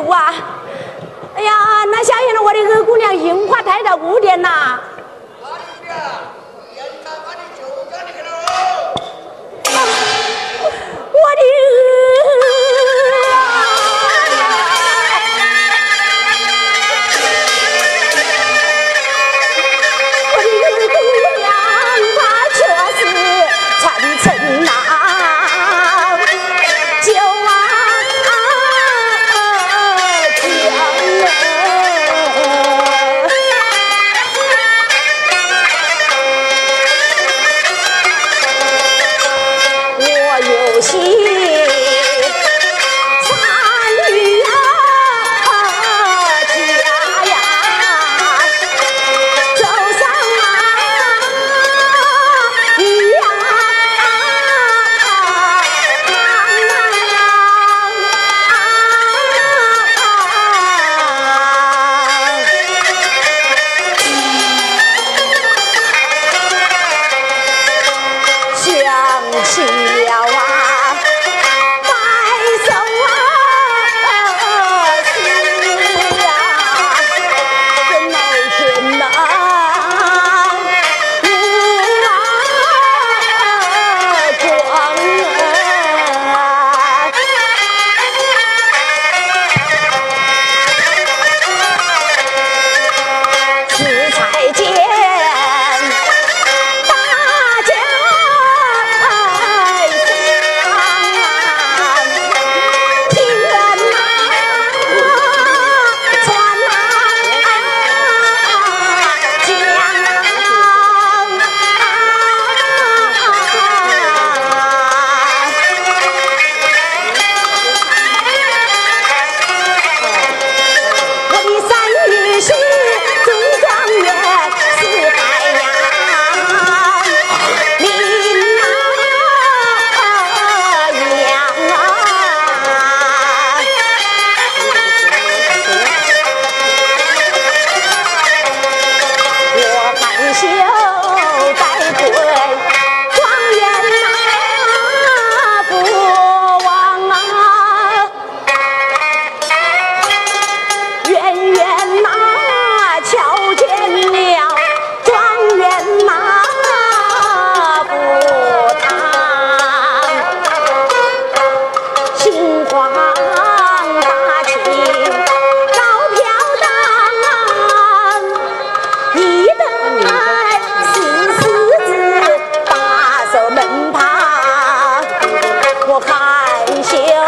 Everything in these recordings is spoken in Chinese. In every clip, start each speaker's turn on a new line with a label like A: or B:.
A: 哇啊！哎呀，那下雨了，我的二姑娘樱花台的
B: 屋点呐。chiều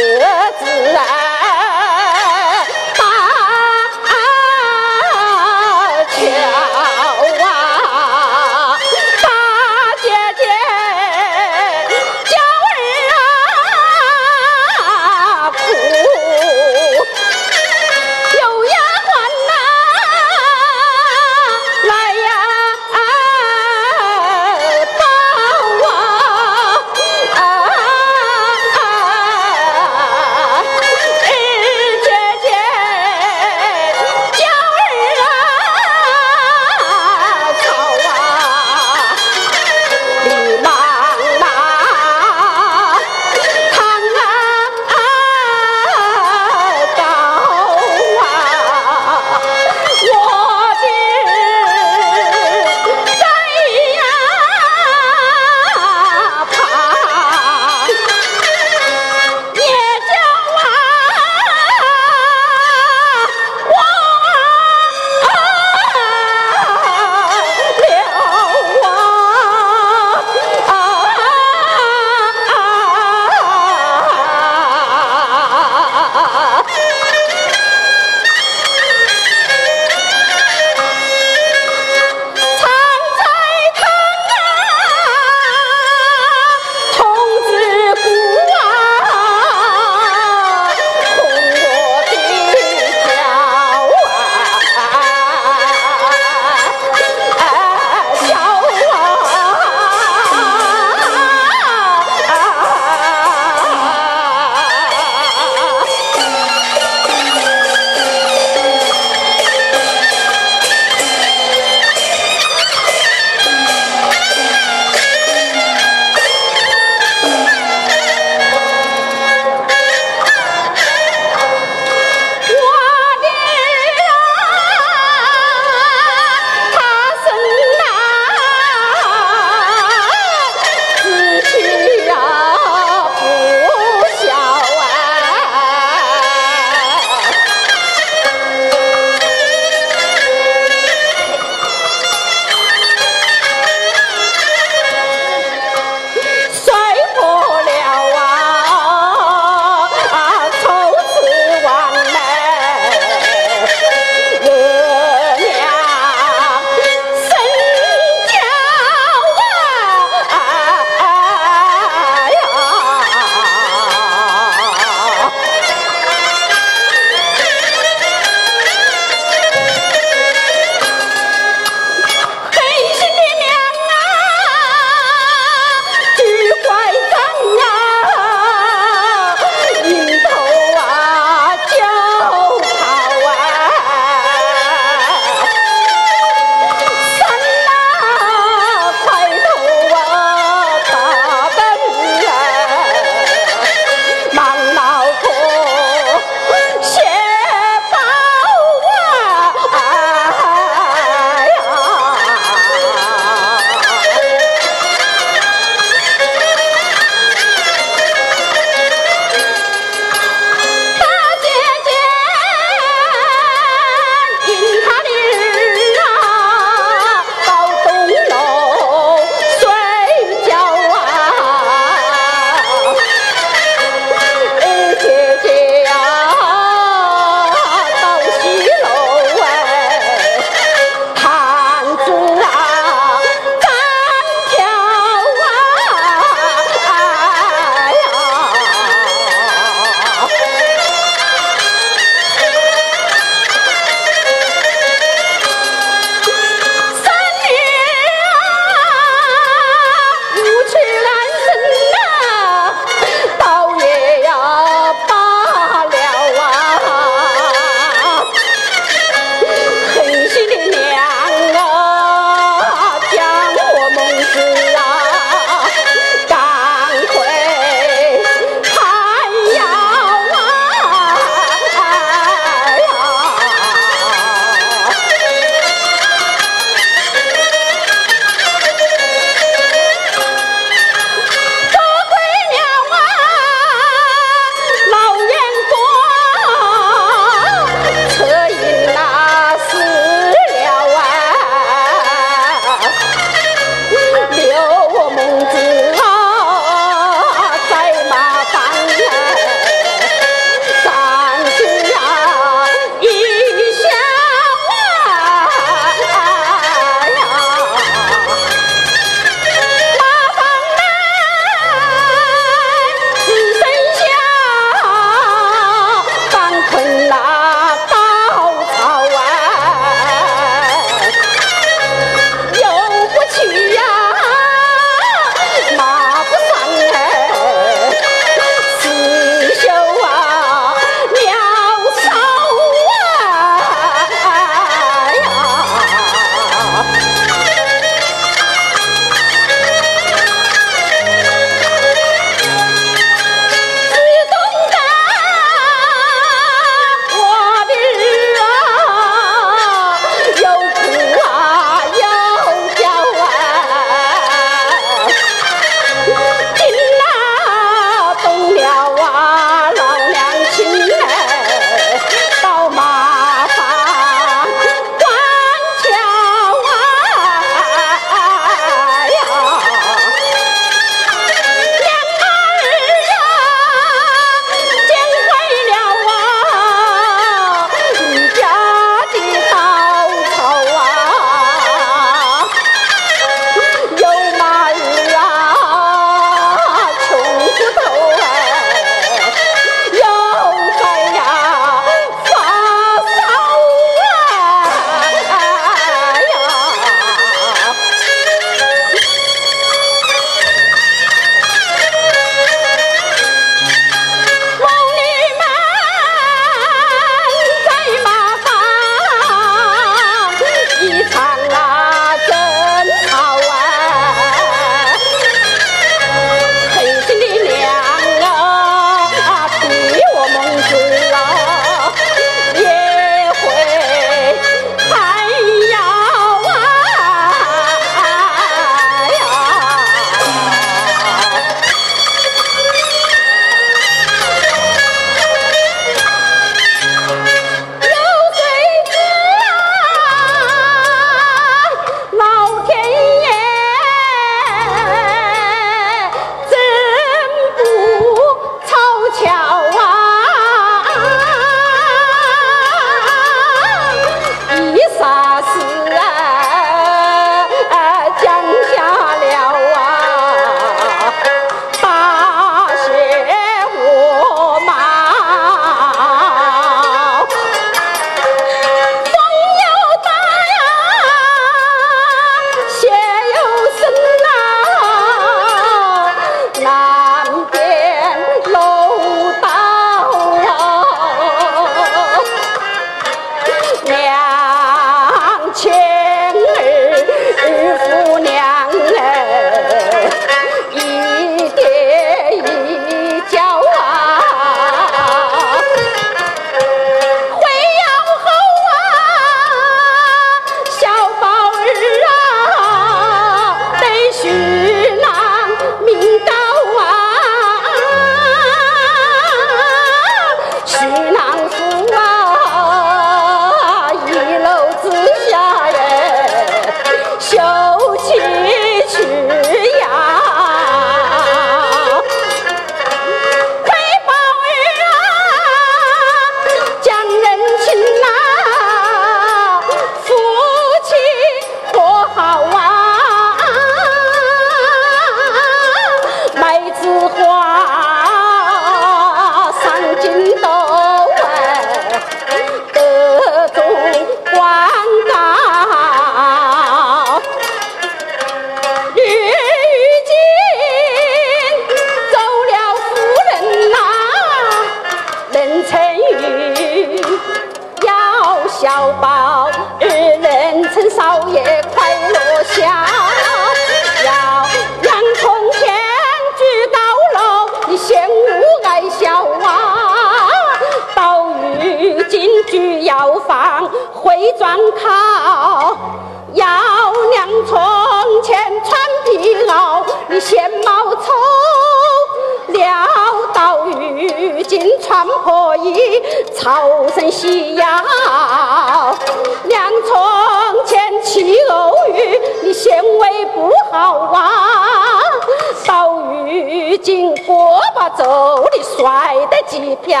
B: 走的甩得几票，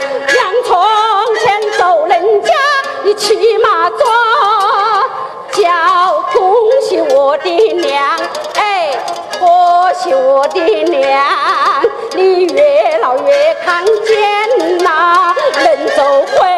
B: 两从前走人家，你骑马装。叫恭喜我的娘，哎，恭喜我的娘，你越老越看见呐，能走
A: 回。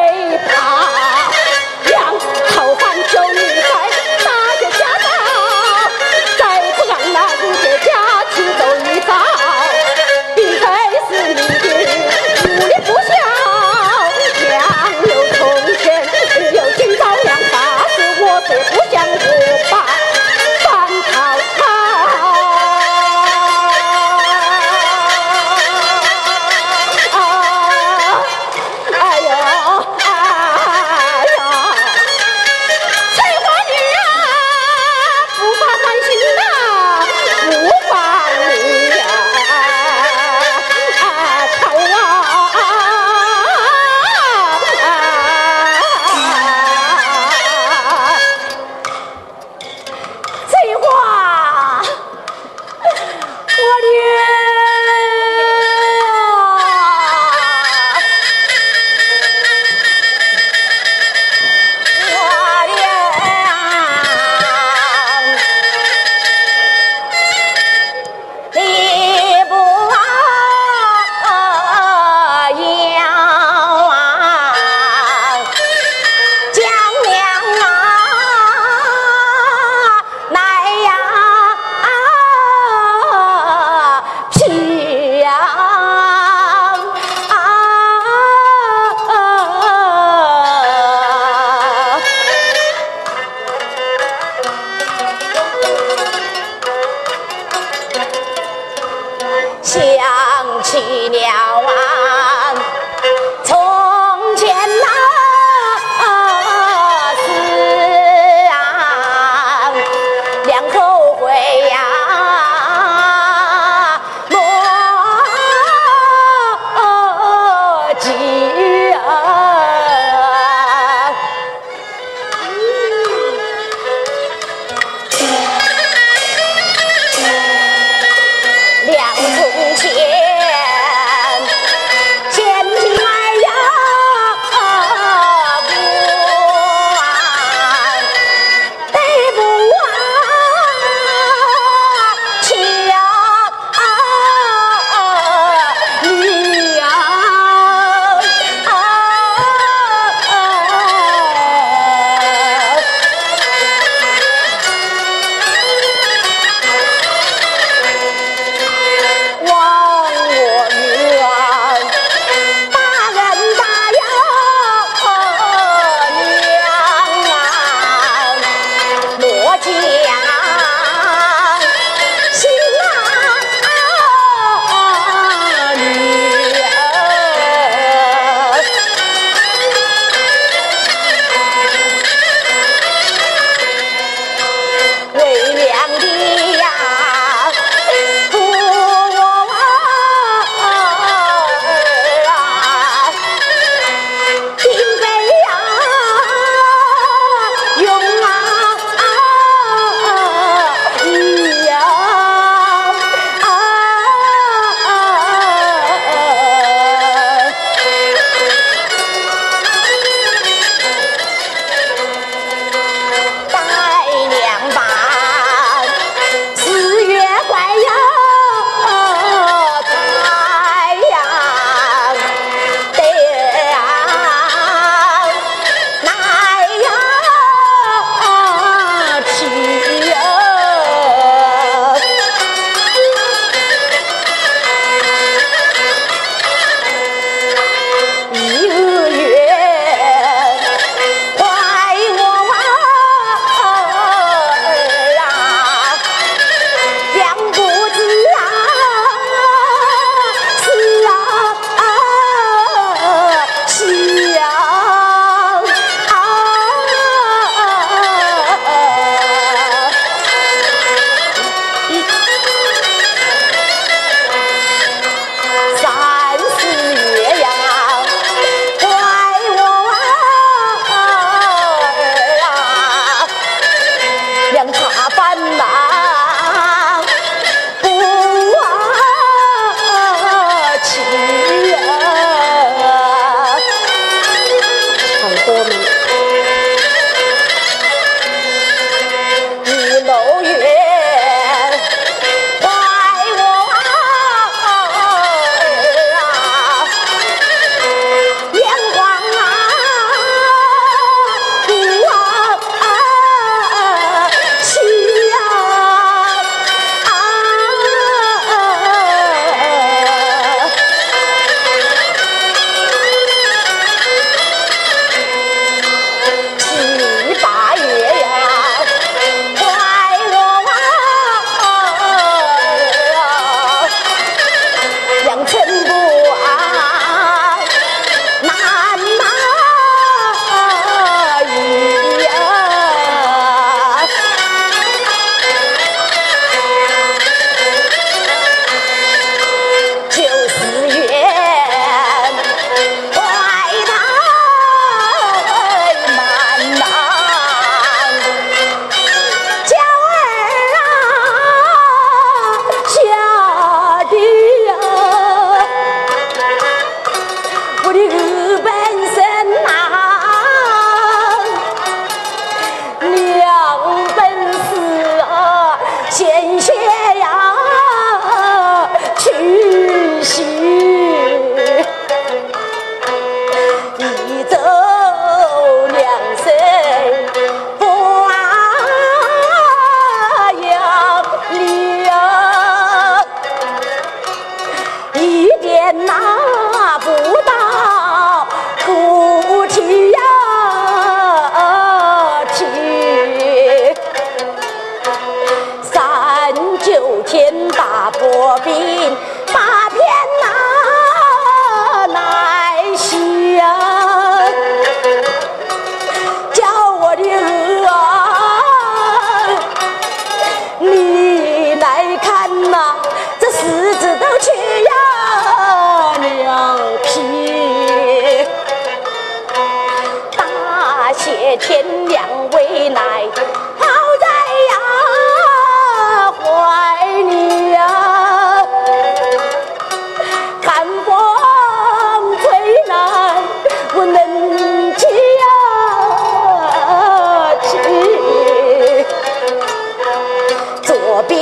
A: 我便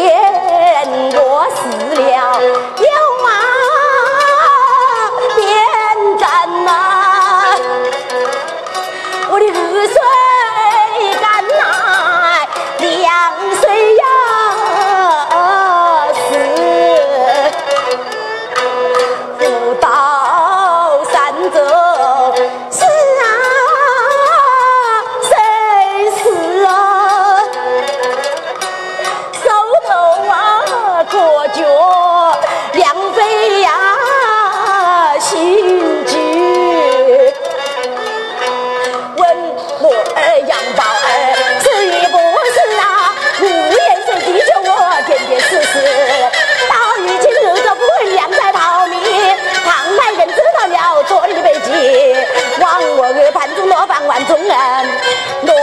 A: 落死了。dũng ngàn nỗi